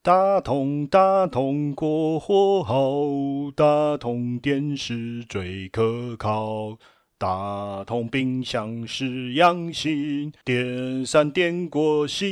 大同大同国货好，大同电视最可靠，大同冰箱是养心，点三点锅洗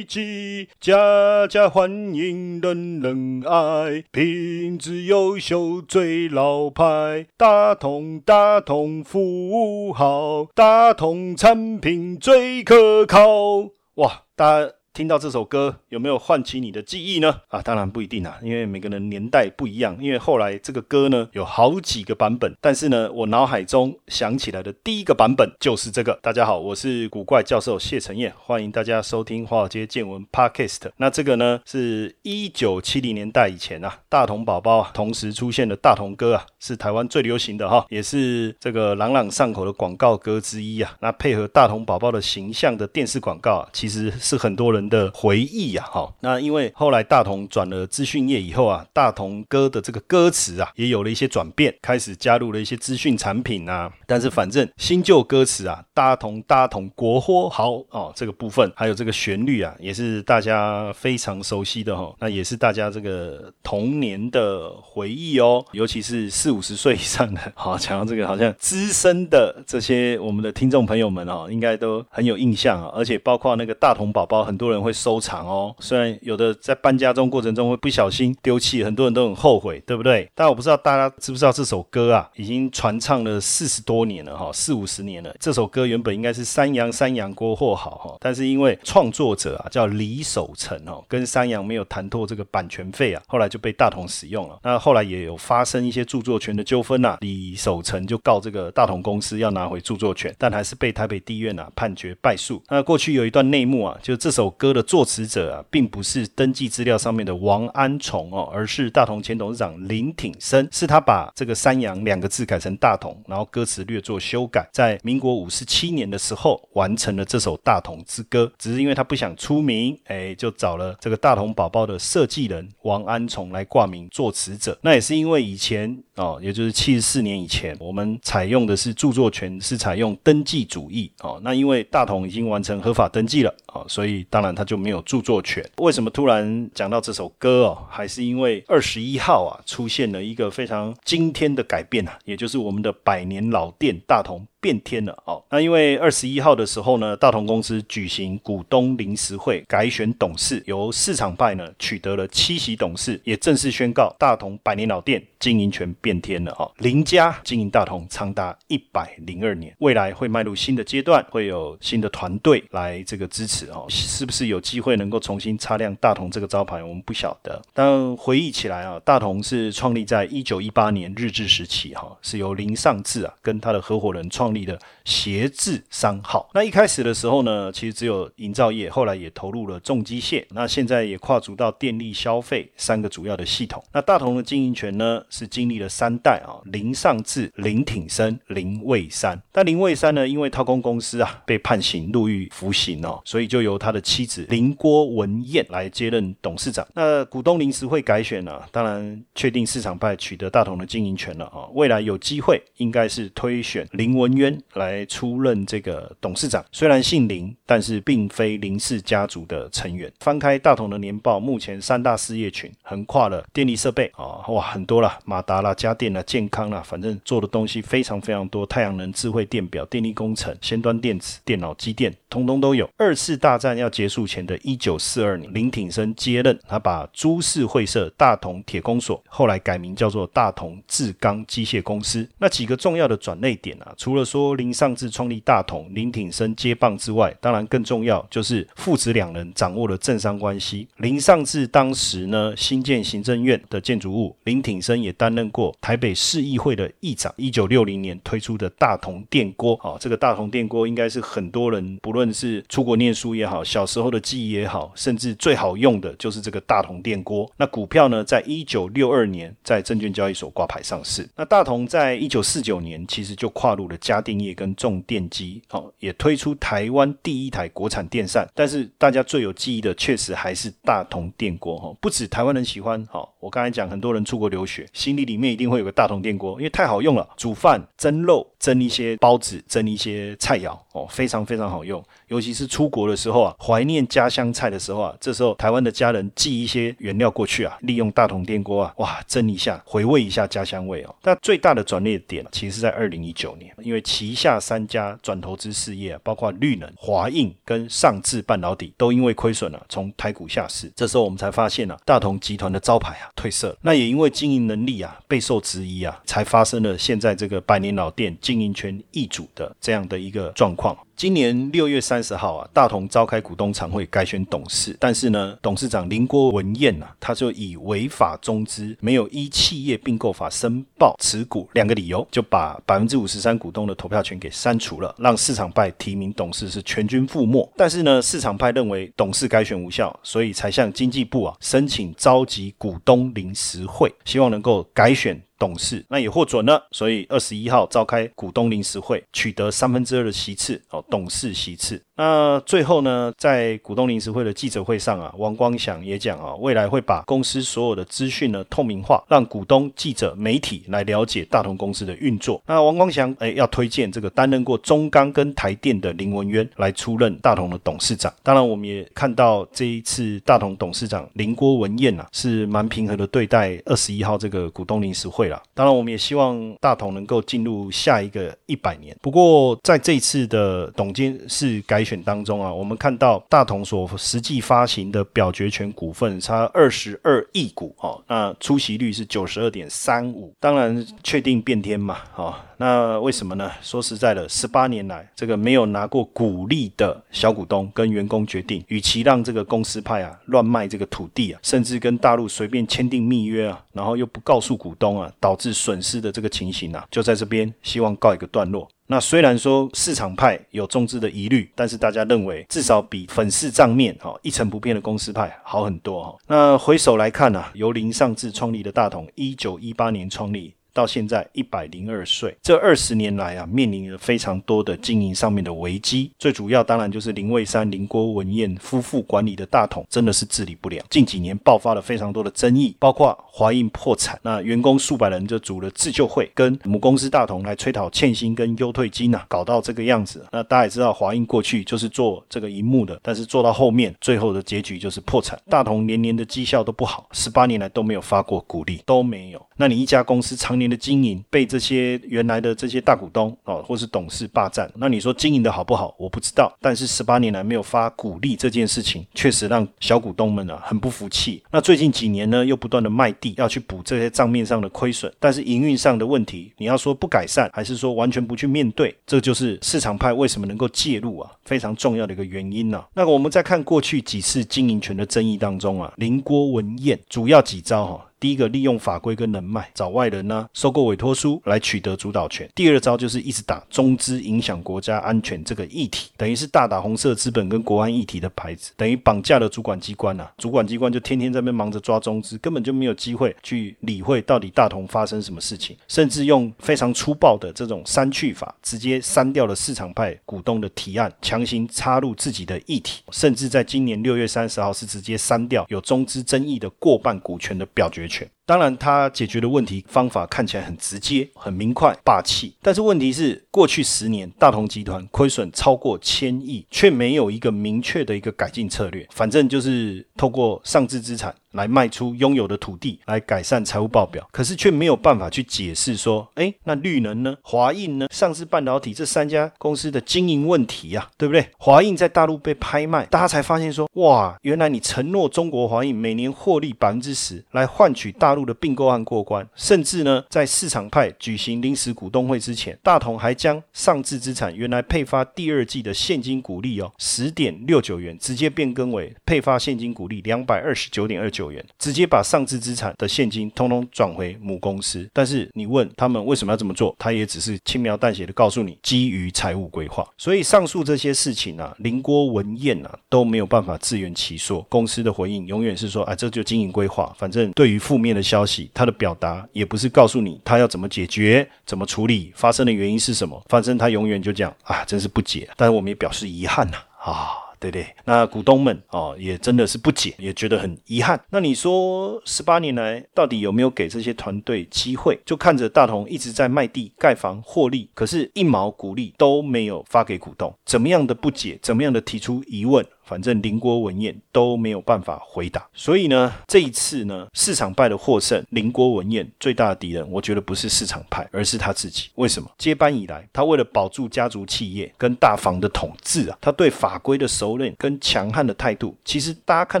衣机，家家欢迎人人爱，品质优秀最老牌，大同大同服务好，大同产品最可靠。哇，大听到这首歌有没有唤起你的记忆呢？啊，当然不一定啊，因为每个人年代不一样。因为后来这个歌呢有好几个版本，但是呢，我脑海中想起来的第一个版本就是这个。大家好，我是古怪教授谢承彦，欢迎大家收听华尔街见闻 Podcast。那这个呢是一九七零年代以前啊，大同宝宝啊同时出现的大同歌啊，是台湾最流行的哈，也是这个朗朗上口的广告歌之一啊。那配合大同宝宝的形象的电视广告啊，其实是很多人的回忆呀哈。那因为后来大同转了资讯业以后啊，大同歌的这个歌词啊也有了一些转变，开始加入了一些资讯产品啊。但是反正新旧歌词啊，大同大同国货好哦，这个部分还有这个旋律啊，也是大家非常熟悉的哈。那也是大家这个童年的回忆哦，尤其是四五十岁以上的，好讲到这个好像资深的这些我们的听众朋友们哦，应该都很有印象啊。而且包括那个大同宝宝，很多人会收藏哦。虽然有的在搬家中过程中会不小心丢弃，很多人都很后悔，对不对？但我不知道大家知不知道这首歌啊，已经传唱了四十多年了哈，四五十年了。这首歌原本应该是山羊山羊国货好哈，但是因为创作者啊叫李守成哦，跟山羊没有谈妥这个版权费啊，后来就被大同使用了。那后来也有发生一些著作权的纠纷呐，李守成就告这个大同公司要拿回著作权，但还是被台北地院啊判决败诉。那过去有一段内幕啊，就这首歌歌的作词者啊，并不是登记资料上面的王安崇哦，而是大同前董事长林挺生，是他把这个山羊两个字改成大同，然后歌词略作修改，在民国五十七年的时候完成了这首大同之歌。只是因为他不想出名，哎，就找了这个大同宝宝的设计人王安崇来挂名作词者。那也是因为以前哦，也就是七十四年以前，我们采用的是著作权是采用登记主义哦。那因为大同已经完成合法登记了哦，所以当然他就没有著作权。为什么突然讲到这首歌哦？还是因为二十一号啊，出现了一个非常惊天的改变啊，也就是我们的百年老店大同。变天了哦，那因为二十一号的时候呢，大同公司举行股东临时会，改选董事，由市场派呢取得了七席董事，也正式宣告大同百年老店经营权变天了哦。林家经营大同长达一百零二年，未来会迈入新的阶段，会有新的团队来这个支持哦，是不是有机会能够重新擦亮大同这个招牌，我们不晓得。但回忆起来啊，大同是创立在一九一八年日治时期哈，是由林尚志啊跟他的合伙人创的协制商号，那一开始的时候呢，其实只有营造业，后来也投入了重机械，那现在也跨足到电力消费三个主要的系统。那大同的经营权呢，是经历了三代啊，林尚志、林挺生、林卫山。但林卫山呢，因为掏空公司啊，被判刑入狱服刑哦，所以就由他的妻子林郭文燕来接任董事长。那股东临时会改选呢，当然确定市场派取得大同的经营权了啊，未来有机会应该是推选林文渊。来出任这个董事长，虽然姓林，但是并非林氏家族的成员。翻开大同的年报，目前三大事业群横跨了电力设备啊，哇，很多啦，马达啦、家电啦、健康啦，反正做的东西非常非常多。太阳能、智慧电表、电力工程、先端电子、电脑机电，通通都有。二次大战要结束前的一九四二年，林挺生接任，他把株式会社大同铁工所，后来改名叫做大同制钢机械公司。那几个重要的转类点啊，除了说林尚志创立大同，林挺生接棒之外，当然更重要就是父子两人掌握了政商关系。林尚志当时呢新建行政院的建筑物，林挺生也担任过台北市议会的议长。一九六零年推出的大同电锅，哦，这个大同电锅应该是很多人不论是出国念书也好，小时候的记忆也好，甚至最好用的就是这个大同电锅。那股票呢，在一九六二年在证券交易所挂牌上市。那大同在一九四九年其实就跨入了家电业跟重电机，好，也推出台湾第一台国产电扇。但是大家最有记忆的，确实还是大同电锅哈。不止台湾人喜欢，好，我刚才讲很多人出国留学，心里里面一定会有个大同电锅，因为太好用了，煮饭、蒸肉、蒸一些包子、蒸一些菜肴，哦，非常非常好用。尤其是出国的时候啊，怀念家乡菜的时候啊，这时候台湾的家人寄一些原料过去啊，利用大同电锅啊，哇，蒸一下，回味一下家乡味哦。但最大的转捩点其实是在二零一九年，因为旗下三家转投资事业，包括绿能、华映跟上智半导体，都因为亏损了，从台股下市。这时候我们才发现啊，大同集团的招牌啊褪色。那也因为经营能力啊备受质疑啊，才发生了现在这个百年老店经营权易主的这样的一个状况。今年六月三十号啊，大同召开股东常会改选董事，但是呢，董事长林郭文彦呐，他就以违法中资、没有依企业并购法申报持股两个理由，就把百分之五十三股东的投票权给删除了，让市场派提名董事是全军覆没。但是呢，市场派认为董事改选无效，所以才向经济部啊申请召集股东临时会，希望能够改选。董事那也获准了，所以二十一号召开股东临时会，取得三分之二的席次哦，董事席次。那最后呢，在股东临时会的记者会上啊，王光祥也讲啊，未来会把公司所有的资讯呢透明化，让股东、记者、媒体来了解大同公司的运作。那王光祥哎，要推荐这个担任过中钢跟台电的林文渊来出任大同的董事长。当然，我们也看到这一次大同董事长林郭文彦啊，是蛮平和的对待二十一号这个股东临时会。当然，我们也希望大同能够进入下一个一百年。不过，在这一次的董监事改选当中啊，我们看到大同所实际发行的表决权股份差二十二亿股哦，那出席率是九十二点三五。当然，确定变天嘛，哦。那为什么呢？说实在的，十八年来，这个没有拿过股利的小股东跟员工决定，与其让这个公司派啊乱卖这个土地啊，甚至跟大陆随便签订密约啊，然后又不告诉股东啊，导致损失的这个情形啊，就在这边希望告一个段落。那虽然说市场派有中资的疑虑，但是大家认为至少比粉饰账面哈一成不变的公司派好很多哈。那回首来看呢，由林尚志创立的大同，一九一八年创立。到现在一百零二岁，这二十年来啊，面临了非常多的经营上面的危机。最主要当然就是林蔚山、林郭文燕夫妇管理的大统真的是治理不了。近几年爆发了非常多的争议，包括华映破产，那员工数百人就组了自救会，跟母公司大同来催讨欠薪跟优退金呐，搞到这个样子。那大家也知道，华映过去就是做这个荧幕的，但是做到后面，最后的结局就是破产。大同年年的绩效都不好，十八年来都没有发过股利，都没有。那你一家公司常年的经营被这些原来的这些大股东哦，或是董事霸占，那你说经营的好不好？我不知道。但是十八年来没有发股利这件事情，确实让小股东们啊很不服气。那最近几年呢，又不断的卖地，要去补这些账面上的亏损，但是营运上的问题，你要说不改善，还是说完全不去面对，这就是市场派为什么能够介入啊，非常重要的一个原因呢。那我们再看过去几次经营权的争议当中啊，林郭文彦主要几招哈。第一个利用法规跟人脉找外人呢，收购委托书来取得主导权。第二招就是一直打中资影响国家安全这个议题，等于是大打红色资本跟国安议题的牌子，等于绑架了主管机关呐。主管机关就天天在那边忙着抓中资，根本就没有机会去理会到底大同发生什么事情，甚至用非常粗暴的这种删去法，直接删掉了市场派股东的提案，强行插入自己的议题，甚至在今年六月三十号是直接删掉有中资争议的过半股权的表决。权。当然，他解决的问题方法看起来很直接、很明快、霸气。但是问题是，过去十年大同集团亏损超过千亿，却没有一个明确的一个改进策略。反正就是透过上置资产来卖出拥有的土地，来改善财务报表。可是却没有办法去解释说，哎，那绿能呢？华映呢？上市半导体这三家公司的经营问题呀，对不对？华映在大陆被拍卖，大家才发现说，哇，原来你承诺中国华映每年获利百分之十，来换取大。大陆的并购案过关，甚至呢，在市场派举行临时股东会之前，大同还将上置资产原来配发第二季的现金股利哦，十点六九元，直接变更为配发现金股利两百二十九点二九元，直接把上置资产的现金通通转回母公司。但是你问他们为什么要这么做，他也只是轻描淡写的告诉你，基于财务规划。所以上述这些事情啊，林郭文彦啊都没有办法自圆其说。公司的回应永远是说，啊，这就经营规划。反正对于负面的消息，他的表达也不是告诉你他要怎么解决、怎么处理，发生的原因是什么。反正他永远就讲啊，真是不解。但是我们也表示遗憾呐，啊。对对，那股东们哦，也真的是不解，也觉得很遗憾。那你说十八年来到底有没有给这些团队机会？就看着大同一直在卖地盖房获利，可是一毛股利都没有发给股东，怎么样的不解，怎么样的提出疑问？反正邻国文彦都没有办法回答，所以呢，这一次呢，市场派的获胜，邻国文彦最大的敌人，我觉得不是市场派，而是他自己。为什么？接班以来，他为了保住家族企业跟大房的统治啊，他对法规的熟练跟强悍的态度，其实大家看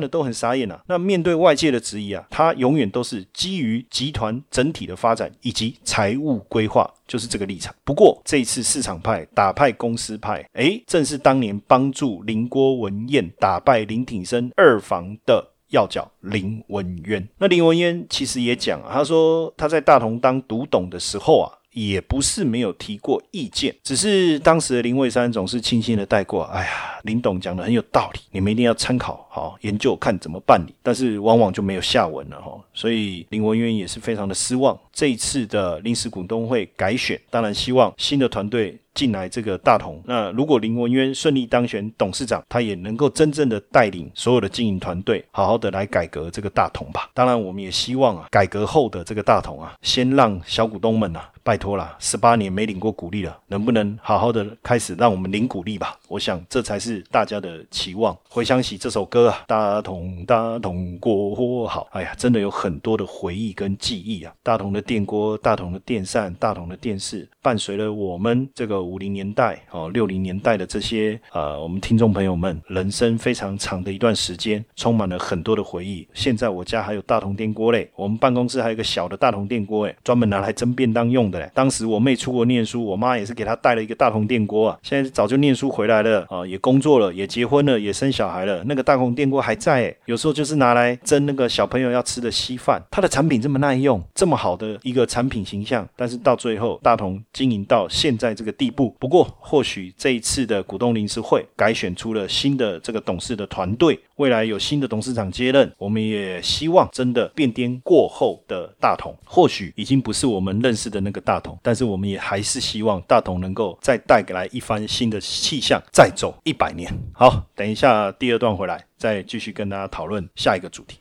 的都很傻眼啊。那面对外界的质疑啊，他永远都是基于集团整体的发展以及财务规划。就是这个立场。不过这一次市场派打败公司派，哎，正是当年帮助林郭文彦打败林挺生二房的要角林文渊。那林文渊其实也讲，他说他在大同当独董的时候啊。也不是没有提过意见，只是当时的林蔚山总是轻轻的带过。哎呀，林董讲的很有道理，你们一定要参考好研究，看怎么办理。但是往往就没有下文了哈，所以林文渊也是非常的失望。这一次的临时股东会改选，当然希望新的团队。进来这个大同，那如果林文渊顺利当选董事长，他也能够真正的带领所有的经营团队，好好的来改革这个大同吧。当然，我们也希望啊，改革后的这个大同啊，先让小股东们啊，拜托了，十八年没领过股利了，能不能好好的开始让我们领股利吧？我想这才是大家的期望。回想起这首歌大同大同过活好，哎呀，真的有很多的回忆跟记忆啊。大同的电锅、大同的电扇、大同的电视，伴随了我们这个。五零年代哦，六零年代的这些呃，我们听众朋友们，人生非常长的一段时间，充满了很多的回忆。现在我家还有大同电锅嘞，我们办公室还有一个小的大同电锅哎，专门拿来蒸便当用的嘞。当时我妹出国念书，我妈也是给她带了一个大同电锅啊。现在早就念书回来了啊，也工作了，也结婚了，也生小孩了。那个大同电锅还在，有时候就是拿来蒸那个小朋友要吃的稀饭。它的产品这么耐用，这么好的一个产品形象，但是到最后大同经营到现在这个地。步，不过或许这一次的股东临时会改选出了新的这个董事的团队，未来有新的董事长接任，我们也希望真的变颠过后的大同，或许已经不是我们认识的那个大同，但是我们也还是希望大同能够再带来一番新的气象，再走一百年。好，等一下第二段回来再继续跟大家讨论下一个主题。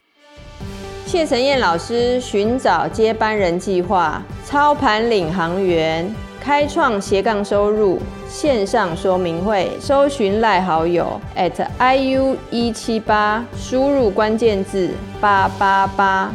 谢承彦老师寻找接班人计划，操盘领航员。开创斜杠收入线上说明会，搜寻赖好友 at iu 一七八，输入关键字八八八。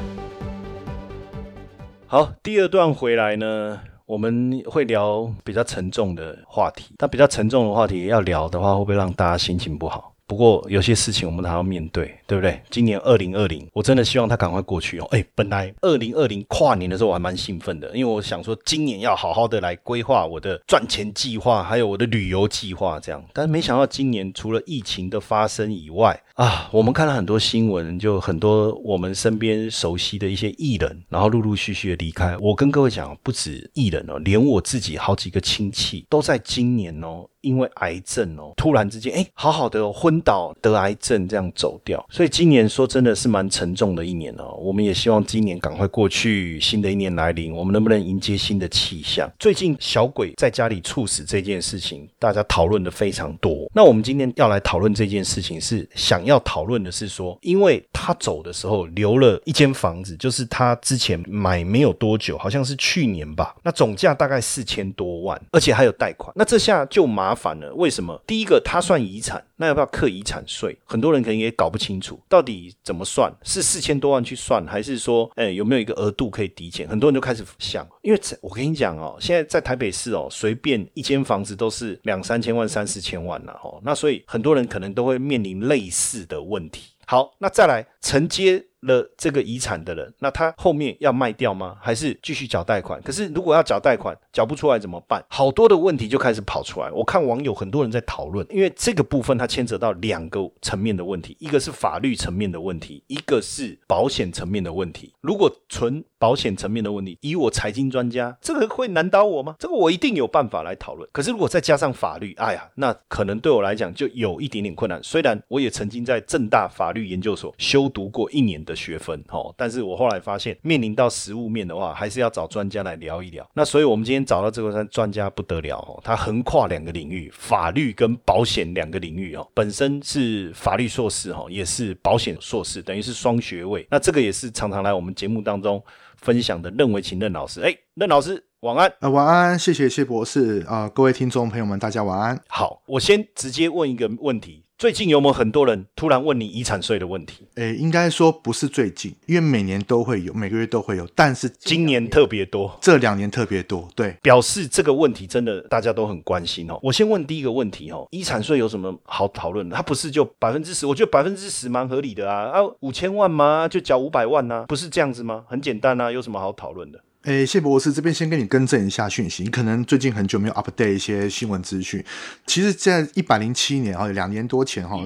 好，第二段回来呢，我们会聊比较沉重的话题。但比较沉重的话题要聊的话，会不会让大家心情不好？不过有些事情我们还要面对，对不对？今年二零二零，我真的希望它赶快过去哦。哎，本来二零二零跨年的时候我还蛮兴奋的，因为我想说今年要好好的来规划我的赚钱计划，还有我的旅游计划这样。但是没想到今年除了疫情的发生以外啊，我们看了很多新闻，就很多我们身边熟悉的一些艺人，然后陆陆续续的离开。我跟各位讲，不止艺人哦，连我自己好几个亲戚都在今年哦。因为癌症哦，突然之间，哎，好好的昏倒得癌症这样走掉，所以今年说真的是蛮沉重的一年哦。我们也希望今年赶快过去，新的一年来临，我们能不能迎接新的气象？最近小鬼在家里猝死这件事情，大家讨论的非常多。那我们今天要来讨论这件事情，是想要讨论的是说，因为他走的时候留了一间房子，就是他之前买没有多久，好像是去年吧，那总价大概四千多万，而且还有贷款，那这下就麻。麻烦了，为什么？第一个，它算遗产，那要不要课遗产税？很多人可能也搞不清楚，到底怎么算？是四千多万去算，还是说，哎，有没有一个额度可以抵减？很多人就开始想，因为我跟你讲哦，现在在台北市哦，随便一间房子都是两三千万、三四千万了哦，那所以很多人可能都会面临类似的问题。好，那再来承接了这个遗产的人，那他后面要卖掉吗？还是继续缴贷款？可是如果要缴贷款，缴不出来怎么办？好多的问题就开始跑出来。我看网友很多人在讨论，因为这个部分它牵扯到两个层面的问题，一个是法律层面的问题，一个是保险层面的问题。如果纯保险层面的问题，以我财经专家，这个会难倒我吗？这个我一定有办法来讨论。可是如果再加上法律，哎呀，那可能对我来讲就有一点点困难。虽然我也曾经在正大法律研究所修读过一年的学分，哦，但是我后来发现，面临到实务面的话，还是要找专家来聊一聊。那所以我们今天找到这个专专家不得了哦，他横跨两个领域，法律跟保险两个领域哦，本身是法律硕士哈，也是保险硕士，等于是双学位。那这个也是常常来我们节目当中分享的任维勤任老师，哎，任老师。晚安，呃，晚安，谢谢谢博士啊，各位听众朋友们，大家晚安。好，我先直接问一个问题：最近有没有很多人突然问你遗产税的问题？诶，应该说不是最近，因为每年都会有，每个月都会有，但是今年特别多，这两年特别多，对，表示这个问题真的大家都很关心哦。我先问第一个问题哦，遗产税有什么好讨论的？它不是就百分之十？我觉得百分之十蛮合理的啊，啊，五千万吗？就缴五百万呢？不是这样子吗？很简单啊，有什么好讨论的？诶，谢博士这边先跟你更正一下讯息，你可能最近很久没有 update 一些新闻资讯。其实，在一百零七年哈，两年多前哈，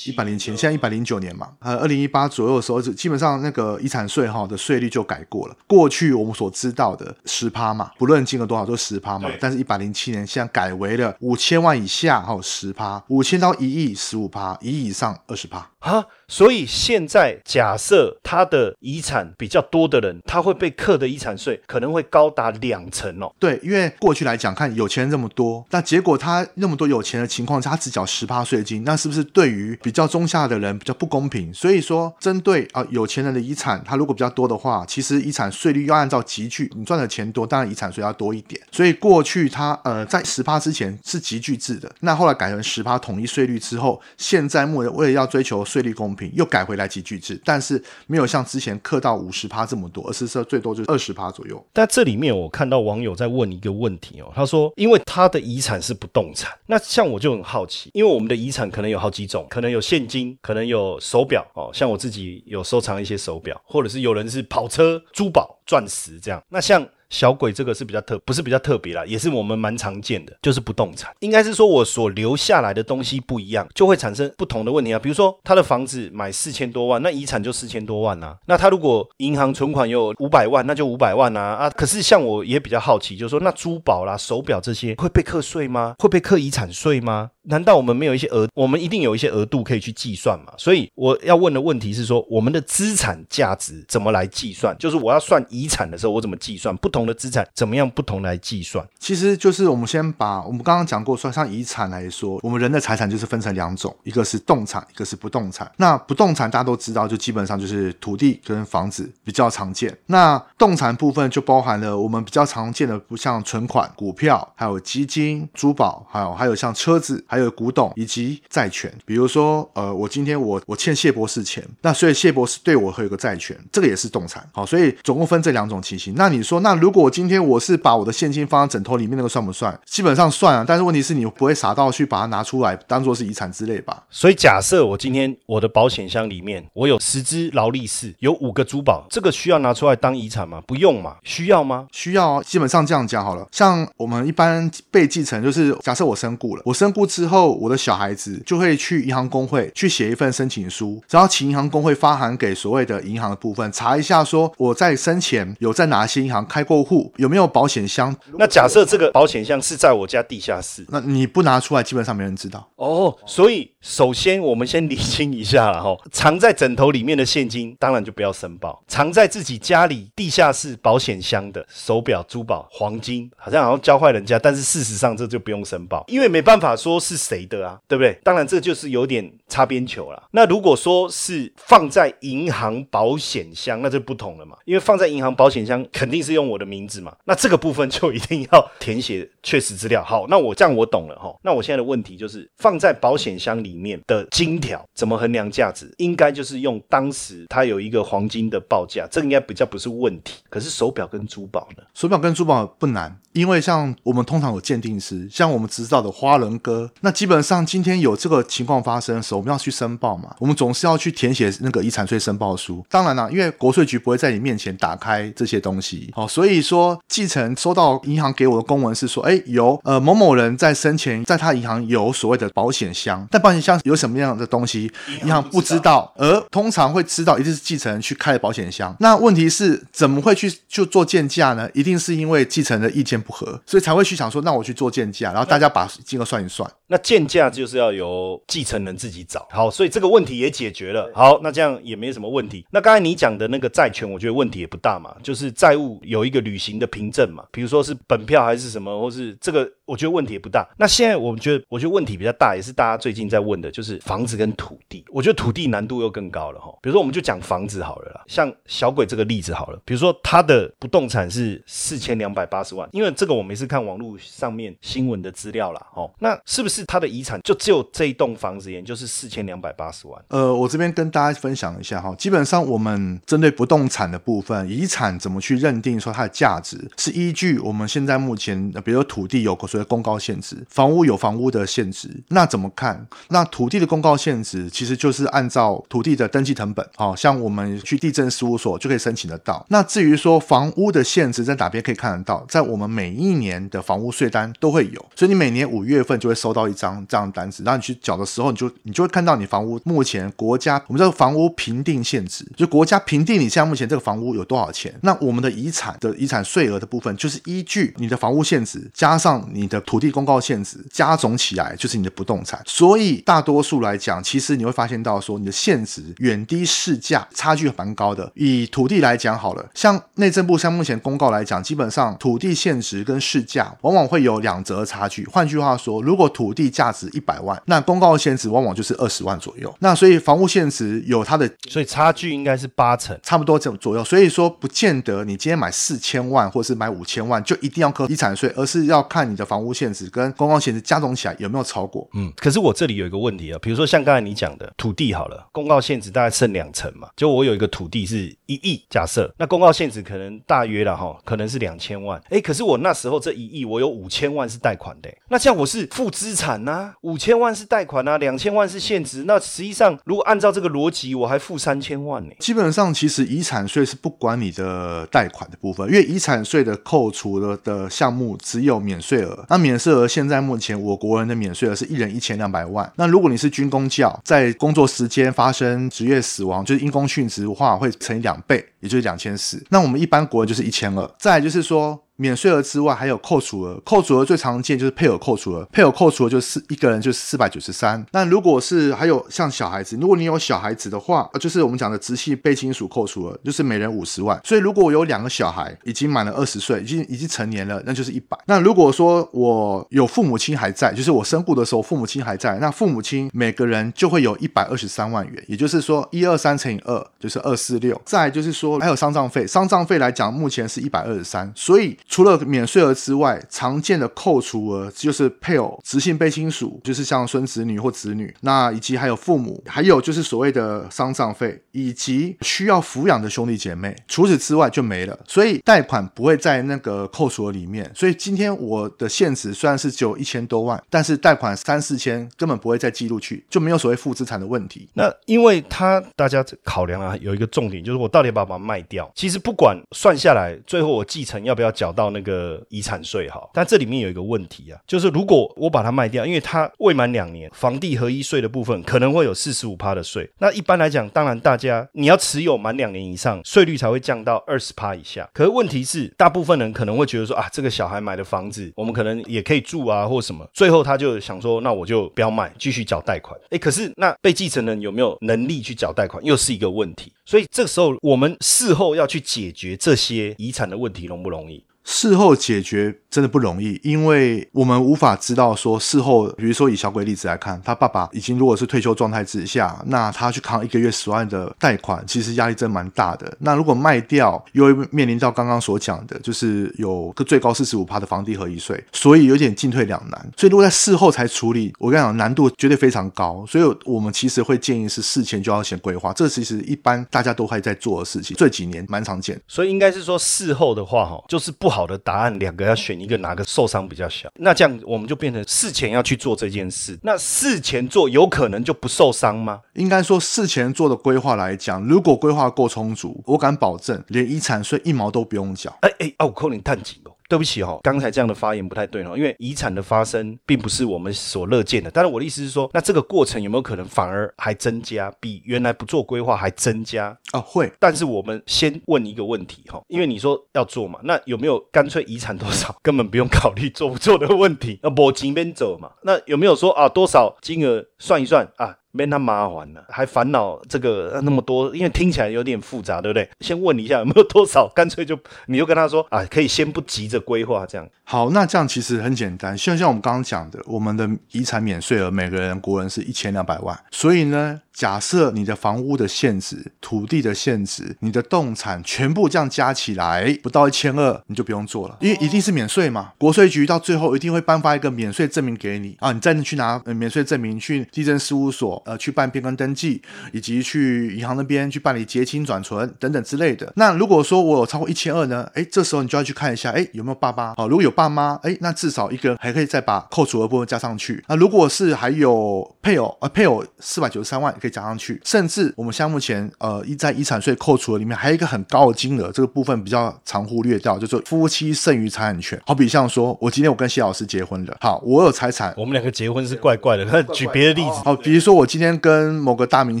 一百零七，现在一百零九年嘛，呃，二零一八左右的时候，基本上那个遗产税哈的税率就改过了。过去我们所知道的十趴嘛，不论金额多少都十趴嘛，但是一百零七年现在改为了五千万以下哈十趴，五千到一亿十五趴，一亿以上二十趴。啊，所以现在假设他的遗产比较多的人，他会被课的遗产税可能会高达两成哦。对，因为过去来讲，看有钱人这么多，那结果他那么多有钱的情况下，他只缴十八税金，那是不是对于比较中下的人比较不公平？所以说，针对啊有钱人的遗产，他如果比较多的话，其实遗产税率要按照集聚，你赚的钱多，当然遗产税要多一点。所以过去他呃在十八之前是集聚制的，那后来改成十八统一税率之后，现在为了为了要追求。税率公平，又改回来集聚制，但是没有像之前克到五十趴这么多，而是说最多就是二十趴左右。但这里面我看到网友在问一个问题哦，他说，因为他的遗产是不动产，那像我就很好奇，因为我们的遗产可能有好几种，可能有现金，可能有手表哦，像我自己有收藏一些手表，或者是有人是跑车、珠宝、钻石这样。那像小鬼这个是比较特，不是比较特别啦，也是我们蛮常见的，就是不动产。应该是说我所留下来的东西不一样，就会产生不同的问题啊。比如说他的房子买四千多万，那遗产就四千多万呐。那他如果银行存款有五百万，那就五百万呐啊。可是像我也比较好奇，就是说那珠宝啦、手表这些会被课税吗？会被课遗产税吗？难道我们没有一些额？我们一定有一些额度可以去计算嘛？所以我要问的问题是说，我们的资产价值怎么来计算？就是我要算遗产的时候，我怎么计算？不同的资产怎么样不同来计算？其实就是我们先把我们刚刚讲过，说像遗产来说，我们人的财产就是分成两种，一个是动产，一个是不动产。那不动产大家都知道，就基本上就是土地跟房子比较常见。那动产部分就包含了我们比较常见的，不像存款、股票，还有基金、珠宝，还有还有像车子。还有古董以及债权，比如说，呃，我今天我我欠谢博士钱，那所以谢博士对我会有个债权，这个也是动产，好，所以总共分这两种情形。那你说，那如果我今天我是把我的现金放在枕头里面，那个算不算？基本上算啊，但是问题是你不会傻到去把它拿出来当做是遗产之类吧？所以假设我今天我的保险箱里面我有十只劳力士，有五个珠宝，这个需要拿出来当遗产吗？不用嘛？需要吗？需要。基本上这样讲好了，像我们一般被继承，就是假设我身故了，我身故之之后，我的小孩子就会去银行工会去写一份申请书，然后请银行工会发函给所谓的银行的部分，查一下说我在生前有在哪些银行开过户，有没有保险箱。那假设这个保险箱是在我家地下室，那你不拿出来，基本上没人知道。哦，所以首先我们先理清一下了哈，藏在枕头里面的现金当然就不要申报，藏在自己家里地下室保险箱的手表、珠宝、黄金，好像好像教坏人家，但是事实上这就不用申报，因为没办法说是。谁的啊？对不对？当然，这就是有点擦边球了。那如果说是放在银行保险箱，那就不同了嘛。因为放在银行保险箱肯定是用我的名字嘛。那这个部分就一定要填写确实资料。好，那我这样我懂了哈。那我现在的问题就是，放在保险箱里面的金条怎么衡量价值？应该就是用当时它有一个黄金的报价，这应该比较不是问题。可是手表跟珠宝呢？手表跟珠宝不难，因为像我们通常有鉴定师，像我们知道的花轮哥。那基本上今天有这个情况发生的时候，我们要去申报嘛，我们总是要去填写那个遗产税申报书。当然啦，因为国税局不会在你面前打开这些东西，好，所以说继承收到银行给我的公文是说，哎，有呃某某人在生前在他银行有所谓的保险箱，但保险箱有什么样的东西，银行不知道，而通常会知道一定是继承人去开的保险箱。那问题是怎么会去就做鉴价呢？一定是因为继承人的意见不合，所以才会去想说，那我去做鉴价，然后大家把金额算一算。那建价就是要由继承人自己找。好，所以这个问题也解决了。好，那这样也没什么问题。那刚才你讲的那个债权，我觉得问题也不大嘛，就是债务有一个履行的凭证嘛，比如说是本票还是什么，或是这个，我觉得问题也不大。那现在我们觉得，我觉得问题比较大，也是大家最近在问的，就是房子跟土地。我觉得土地难度又更高了哈。比如说，我们就讲房子好了啦，像小鬼这个例子好了，比如说他的不动产是四千两百八十万，因为这个我们也是看网络上面新闻的资料啦，哦，那是不是是他的遗产就只有这一栋房子，也就是四千两百八十万？呃，我这边跟大家分享一下哈，基本上我们针对不动产的部分，遗产怎么去认定说它的价值，是依据我们现在目前，比如说土地有所谓的公告限制，房屋有房屋的限制，那怎么看？那土地的公告限制其实就是按照土地的登记成本，好、像我们去地震事务所就可以申请得到。那至于说房屋的限制在哪边可以看得到，在我们每一年的房屋税单都会有，所以你每年五月份就会收到一张这样单子，然后你去缴的时候，你就你就会看到你房屋目前国家我们这个房屋评定限值，就国家评定你现在目前这个房屋有多少钱。那我们的遗产的遗产税额的部分，就是依据你的房屋限值加上你的土地公告限值加总起来，就是你的不动产。所以大多数来讲，其实你会发现到说你的限值远低市价，差距蛮高的。以土地来讲好了，像内政部像目前公告来讲，基本上土地限值跟市价往往会有两折差距。换句话说，如果土地价值一百万，那公告限值往往就是二十万左右。那所以房屋限值有它的所以差距应该是八成。差不多这左右，所以说不见得你今天买四千万或是买五千万就一定要扣遗产税，而是要看你的房屋限值跟公告限值加总起来有没有超过。嗯，可是我这里有一个问题啊，比如说像刚才你讲的土地好了，公告限值大概剩两成嘛，就我有一个土地是一亿，假设那公告限值可能大约了哈，可能是两千万，哎，可是我那时候这一亿我有五千万是贷款的，那这样我是负资产产呐、五千万是贷款呐、两千万是现值，那实际上如果按照这个逻辑，我还负三千万呢。基本上，其实遗产税是不管你的贷款的部分，因为遗产税的扣除的的项目只有免税额。那免税额现在目前我国人的免税额是一人一千两百万。那如果你是军工教，在工作时间发生职业死亡，就是因公殉职的话，会乘以两倍，也就是两千四。那我们一般国人就是一千二。再来就是说。免税额之外还有扣除额，扣除额最常见就是配偶扣除额，配偶扣除额就是一个人就是四百九十三。那如果是还有像小孩子，如果你有小孩子的话，就是我们讲的直系被亲属扣除额，就是每人五十万。所以如果我有两个小孩已经满了二十岁，已经已经成年了，那就是一百。那如果说我有父母亲还在，就是我身故的时候父母亲还在，那父母亲每个人就会有一百二十三万元，也就是说一二三乘以二就是二四六。再就是说还有丧葬费，丧葬费来讲目前是一百二十三，所以。除了免税额之外，常见的扣除额就是配偶、直系被亲属，就是像孙子女或子女，那以及还有父母，还有就是所谓的丧葬费，以及需要抚养的兄弟姐妹。除此之外就没了，所以贷款不会在那个扣除额里面。所以今天我的现值虽然是只有一千多万，但是贷款三四千根本不会再记录去，就没有所谓负资产的问题。那因为他大家考量啊，有一个重点就是我到底要不要把它卖掉？其实不管算下来，最后我继承要不要缴到那个遗产税哈？但这里面有一个问题啊，就是如果我把它卖掉，因为它未满两年，房地合一税的部分可能会有四十五趴的税。那一般来讲，当然大家你要持有满两年以上，税率才会降到二十趴以下。可是问题是，大部分人可能会觉得说啊，这个小孩买的房子，我们可能也可以住啊，或什么。最后他就想说，那我就不要买，继续缴贷款。诶，可是那被继承人有没有能力去缴贷款，又是一个问题。所以这个时候，我们事后要去解决这些遗产的问题，容不容易？事后解决真的不容易，因为我们无法知道说事后，比如说以小鬼例子来看，他爸爸已经如果是退休状态之下，那他去扛一个月十万的贷款，其实压力真蛮大的。那如果卖掉，又会面临到刚刚所讲的，就是有个最高四十五趴的房地合一税，所以有点进退两难。所以如果在事后才处理，我跟你讲难度绝对非常高。所以我们其实会建议是事前就要先规划，这其实一般大家都还在做的事情，这几年蛮常见。所以应该是说事后的话，哈，就是不好的答案，两个要选一个，哪个受伤比较小？那这样我们就变成事前要去做这件事。那事前做有可能就不受伤吗？应该说事前做的规划来讲，如果规划够充足，我敢保证连遗产税一毛都不用缴。哎哎，哦，扣你探紧哦。对不起哈，刚才这样的发言不太对哦，因为遗产的发生并不是我们所乐见的。但是我的意思是说，那这个过程有没有可能反而还增加，比原来不做规划还增加啊？会。但是我们先问一个问题哈，因为你说要做嘛，那有没有干脆遗产多少根本不用考虑做不做的问题？那我前边走嘛，那有没有说啊多少金额算一算啊？没那麻烦了，还烦恼这个那么多，因为听起来有点复杂，对不对？先问你一下有没有多少，干脆就你就跟他说啊，可以先不急着规划这样。好，那这样其实很简单，像像我们刚刚讲的，我们的遗产免税额每个人国人是一千两百万，所以呢。假设你的房屋的现值、土地的现值、你的动产全部这样加起来不到一千二，你就不用做了，因为一定是免税嘛。国税局到最后一定会颁发一个免税证明给你啊，你再去拿免税证明去地震事务所呃去办变更登记，以及去银行那边去办理结清转存等等之类的。那如果说我有超过一千二呢？哎，这时候你就要去看一下，哎有没有爸妈？好，如果有爸妈，哎那至少一个人还可以再把扣除的部分加上去。那如果是还有配偶啊，配偶四百九十三万。加上去，甚至我们像目前呃，一在遗产税扣除的里面，还有一个很高的金额，这个部分比较常忽略掉，就是夫妻剩余财产权。好比像说，我今天我跟谢老师结婚了，好，我有财产，我们两个结婚是怪怪的。那举别的例子，好，比如说我今天跟某个大明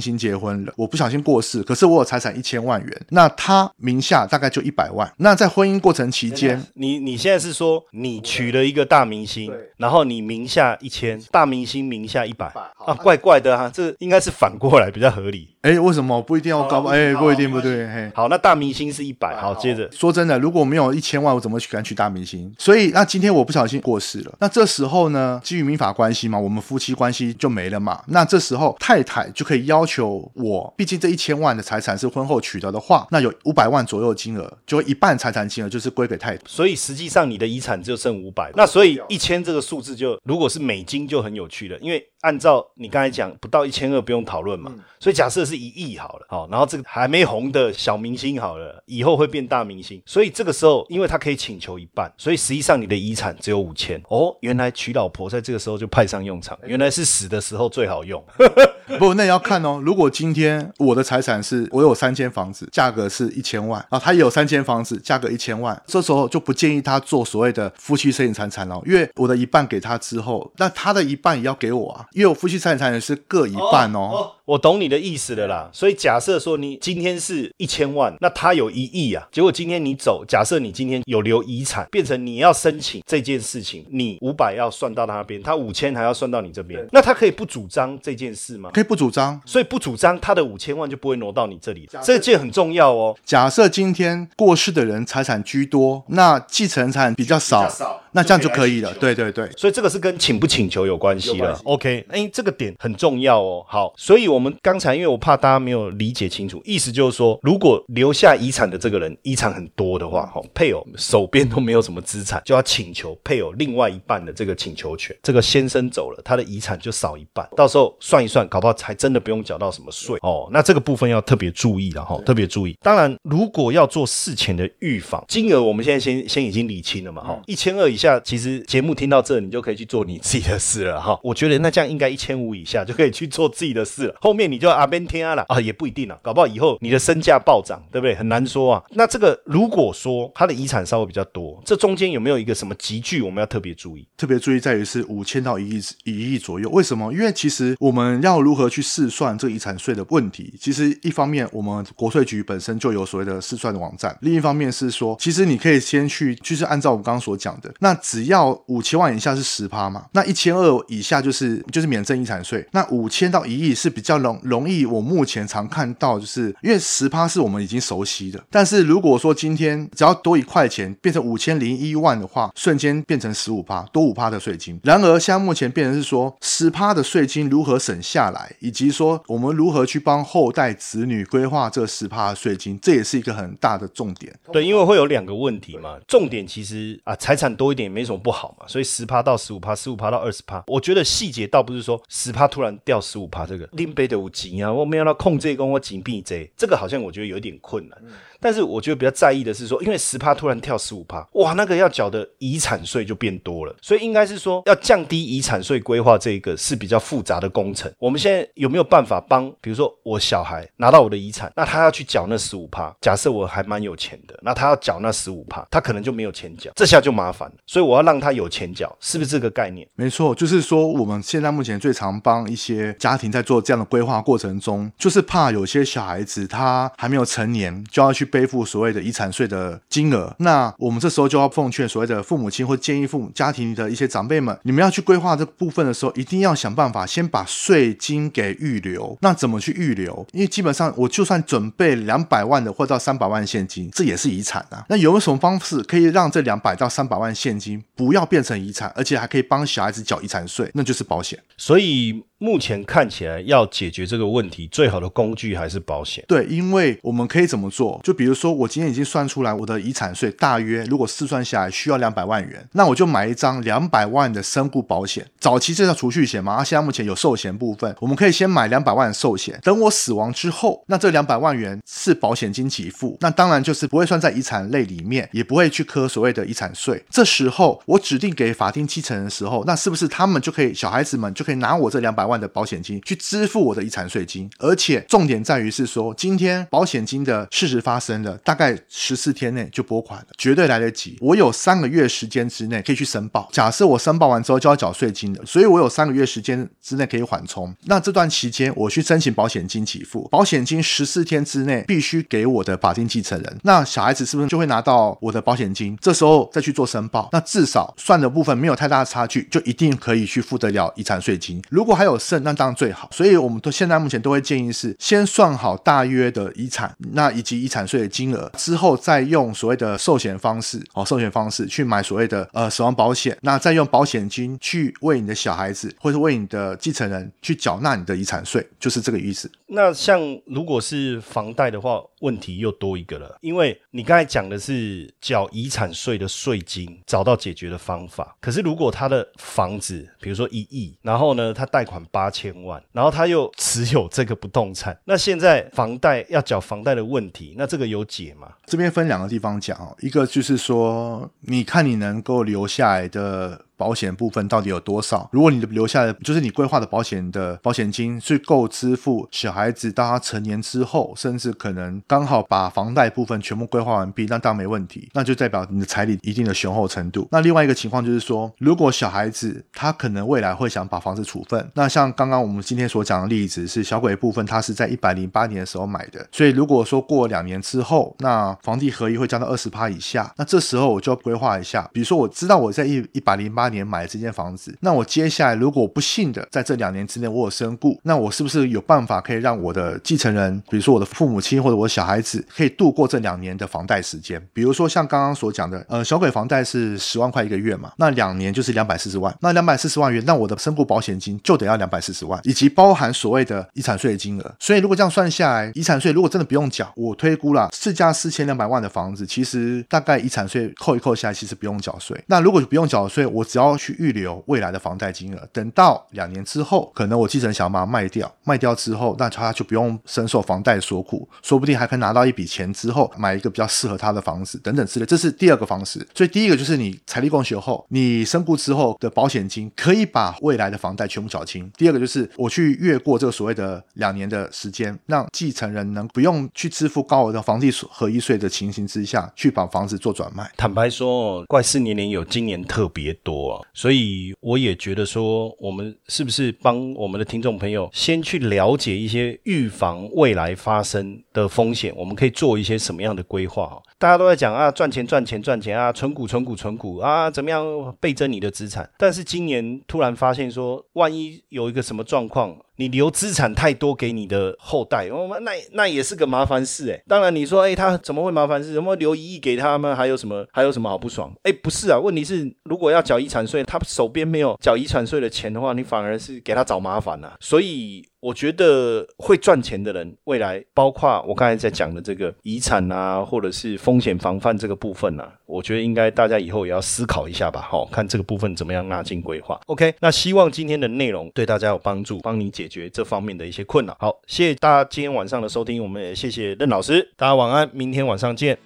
星结婚了，我不小心过世，可是我有财产一千万元，那他名下大概就一百万。那在婚姻过程期间，你你现在是说你娶了一个大明星，然后你名下一千，大明星名下一百啊，怪怪的啊，这应该是反。过来比较合理。哎，为什么不一定要高？哎，不一定，不对。嘿，好，那大明星是一百。好，接着说真的，如果没有一千万，我怎么去敢娶大明星？所以，那今天我不小心过世了，那这时候呢，基于民法关系嘛，我们夫妻关系就没了嘛。那这时候太太就可以要求我，毕竟这一千万的财产是婚后取得的话，那有五百万左右金额，就一半财产金额就是归给太太。所以实际上你的遗产就剩五百。那所以一千这个数字就如果是美金就很有趣了，因为按照你刚才讲，不到一千二不用讨论嘛。所以假设是一亿好了，好，然后这个还没红的小明星好了，以后会变大明星。所以这个时候，因为他可以请求一半，所以实际上你的遗产只有五千。哦，原来娶老婆在这个时候就派上用场，原来是死的时候最好用。不，那也要看哦。如果今天我的财产是我有三间房子，价格是一千万啊，他也有三间房子，价格一千万，这时候就不建议他做所谓的夫妻生意财产了，因为我的一半给他之后，那他的一半也要给我啊，因为我夫妻财产也是各一半哦。我懂你的意思了啦。所以假设说你今天是一千万，那他有一亿啊，结果今天你走，假设你今天有留遗产，变成你要申请这件事情，你五百要算到他那边，他五千还要算到你这边，那他可以不主张这件事吗？可以不主张，所以不主张他的五千万就不会挪到你这里，这件很重要哦。假设今天过世的人财产居多，那继承财产比较少，那这样就可以了。对对对，所以这个是跟请不请求有关系了。OK，哎，这个点很重要哦。好，所以我们刚才因为我怕大家没有理解清楚，意思就是说，如果留下遗产的这个人遗产很多的话，哈，配偶手边都没有什么资产，就要请求配偶另外一半的这个请求权。这个先生走了，他的遗产就少一半，到时候算一算，搞不好还真的不用。缴到什么税哦？那这个部分要特别注意了哈，特别注意。当然，如果要做事前的预防，金额我们现在先先已经理清了嘛哈，一千二以下，其实节目听到这，你就可以去做你自己的事了哈。我觉得那这样应该一千五以下就可以去做自己的事了，后面你就阿边天了啊，也不一定啊，搞不好以后你的身价暴涨，对不对？很难说啊。那这个如果说他的遗产稍微比较多，这中间有没有一个什么集聚我们要特别注意？特别注意在于是五千到一亿一亿左右，为什么？因为其实我们要如何去试算？这遗产税的问题，其实一方面我们国税局本身就有所谓的试算的网站，另一方面是说，其实你可以先去，就是按照我们刚刚所讲的，那只要五千万以下是十趴嘛，那一千二以下就是就是免征遗产税，那五千到一亿是比较容容易，我目前常看到就是因为十趴是我们已经熟悉的，但是如果说今天只要多一块钱变成五千零一万的话，瞬间变成十五趴，多五趴的税金。然而现在目前变成是说十趴的税金如何省下来，以及说我们如何去帮后代子女规划这十趴的税金，这也是一个很大的重点。对，因为会有两个问题嘛。重点其实啊，财产多一点也没什么不好嘛。所以十趴到十五趴，十五趴到二十趴，我觉得细节倒不是说十趴突然掉十五趴这个。有钱啊，我没有要控制跟我紧闭这，这个好像我觉得有点困难。但是我觉得比较在意的是说，因为十趴突然跳十五趴，哇，那个要缴的遗产税就变多了，所以应该是说要降低遗产税规划这一个是比较复杂的工程。我们现在有没有办法帮？比如说我小孩拿到我的遗产，那他要去缴那十五趴，假设我还蛮有钱的，那他要缴那十五趴，他可能就没有钱缴，这下就麻烦了。所以我要让他有钱缴，是不是这个概念？没错，就是说我们现在目前最常帮一些家庭在做这样的规划过程中，就是怕有些小孩子他还没有成年，就要去背负所谓的遗产税的金额。那我们这时候就要奉劝所谓的父母亲或建议父母家庭的一些长辈们，你们要去规划这部分的时候，一定要想办法先把税金给预留。那怎么去预留？因为基本上我就算准备两百万的或到三百万现金，这也是遗产啊。那有没有什么方式可以让这两百到三百万现金不要变成遗产，而且还可以帮小孩子缴遗产税？那就是保险。所以。目前看起来要解决这个问题，最好的工具还是保险。对，因为我们可以怎么做？就比如说，我今天已经算出来我的遗产税大约，如果试算下来需要两百万元，那我就买一张两百万的身故保险。早期这叫储蓄险嘛，现在目前有寿险部分，我们可以先买两百万的寿险，等我死亡之后，那这两百万元是保险金给付，那当然就是不会算在遗产类里面，也不会去科所谓的遗产税。这时候我指定给法定继承人的时候，那是不是他们就可以小孩子们就可以拿我这两百万的保险金去支付我的遗产税金，而且重点在于是说，今天保险金的事实发生了，大概十四天内就拨款了，绝对来得及。我有三个月时间之内可以去申报，假设我申报完之后就要缴税金的，所以我有三个月时间之内可以缓冲。那这段期间我去申请保险金给付，保险金十四天之内必须给我的法定继承人，那小孩子是不是就会拿到我的保险金？这时候再去做申报，那至少算的部分没有太大的差距，就一定可以去付得了遗产税金。如果还有剩，那当然最好。所以，我们都现在目前都会建议是先算好大约的遗产，那以及遗产税的金额之后，再用所谓的寿险方式哦，寿险方式去买所谓的呃死亡保险，那再用保险金去为你的小孩子或者为你的继承人去缴纳你的遗产税，就是这个意思。那像如果是房贷的话，问题又多一个了，因为你刚才讲的是缴遗产税的税金，找到解决的方法。可是如果他的房子，比如说一亿，然后呢，他贷款八千万，然后他又持有这个不动产，那现在房贷要缴房贷的问题，那这个有解吗？这边分两个地方讲哦，一个就是说，你看你能够留下来的。保险部分到底有多少？如果你留下的，就是你规划的保险的保险金，是够支付小孩子到他成年之后，甚至可能刚好把房贷部分全部规划完毕，那当然没问题，那就代表你的彩礼一定的雄厚程度。那另外一个情况就是说，如果小孩子他可能未来会想把房子处分，那像刚刚我们今天所讲的例子是小鬼部分，他是在一百零八年的时候买的，所以如果说过两年之后，那房地合一会降到二十趴以下，那这时候我就要规划一下，比如说我知道我在一一百零八。年买这间房子，那我接下来如果不幸的在这两年之内我有身故，那我是不是有办法可以让我的继承人，比如说我的父母亲或者我的小孩子，可以度过这两年的房贷时间？比如说像刚刚所讲的，呃，小鬼房贷是十万块一个月嘛，那两年就是两百四十万，那两百四十万元，那我的身故保险金就得要两百四十万，以及包含所谓的遗产税的金额。所以如果这样算下来，遗产税如果真的不用缴，我推估了市价四千两百万的房子，其实大概遗产税扣一扣下来，其实不用缴税。那如果不用缴税，我要去预留未来的房贷金额，等到两年之后，可能我继承想把它卖掉，卖掉之后，那他就不用深受房贷所苦，说不定还可以拿到一笔钱之后，买一个比较适合他的房子等等之类。这是第二个方式。所以第一个就是你财力共学后，你身故之后的保险金可以把未来的房贷全部缴清。第二个就是我去越过这个所谓的两年的时间，让继承人能不用去支付高额的房地合一税的情形之下去把房子做转卖。坦白说，怪事年年有，今年特别多所以我也觉得说，我们是不是帮我们的听众朋友先去了解一些预防未来发生的风险？我们可以做一些什么样的规划？大家都在讲啊，赚钱赚钱赚钱啊，存股存股存股啊，怎么样倍增你的资产？但是今年突然发现说，万一有一个什么状况？你留资产太多给你的后代，我们那那也是个麻烦事哎。当然你说，哎，他怎么会麻烦事？怎么留一亿给他们？还有什么？还有什么好不爽？哎，不是啊，问题是如果要缴遗产税，他手边没有缴遗产税的钱的话，你反而是给他找麻烦了。所以我觉得会赚钱的人，未来包括我刚才在讲的这个遗产啊，或者是风险防范这个部分啊，我觉得应该大家以后也要思考一下吧。好，看这个部分怎么样纳进规划。OK，那希望今天的内容对大家有帮助，帮你解决这方面的一些困扰。好，谢谢大家今天晚上的收听，我们也谢谢任老师，大家晚安，明天晚上见。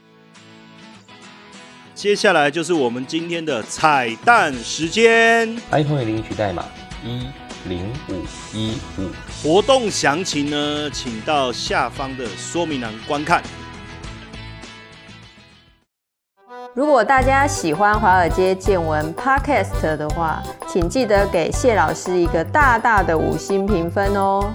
接下来就是我们今天的彩蛋时间。iPhone 领取代码一零五一五。活动详情呢，请到下方的说明栏观看。如果大家喜欢华尔街见闻 Podcast 的话，请记得给谢老师一个大大的五星评分哦。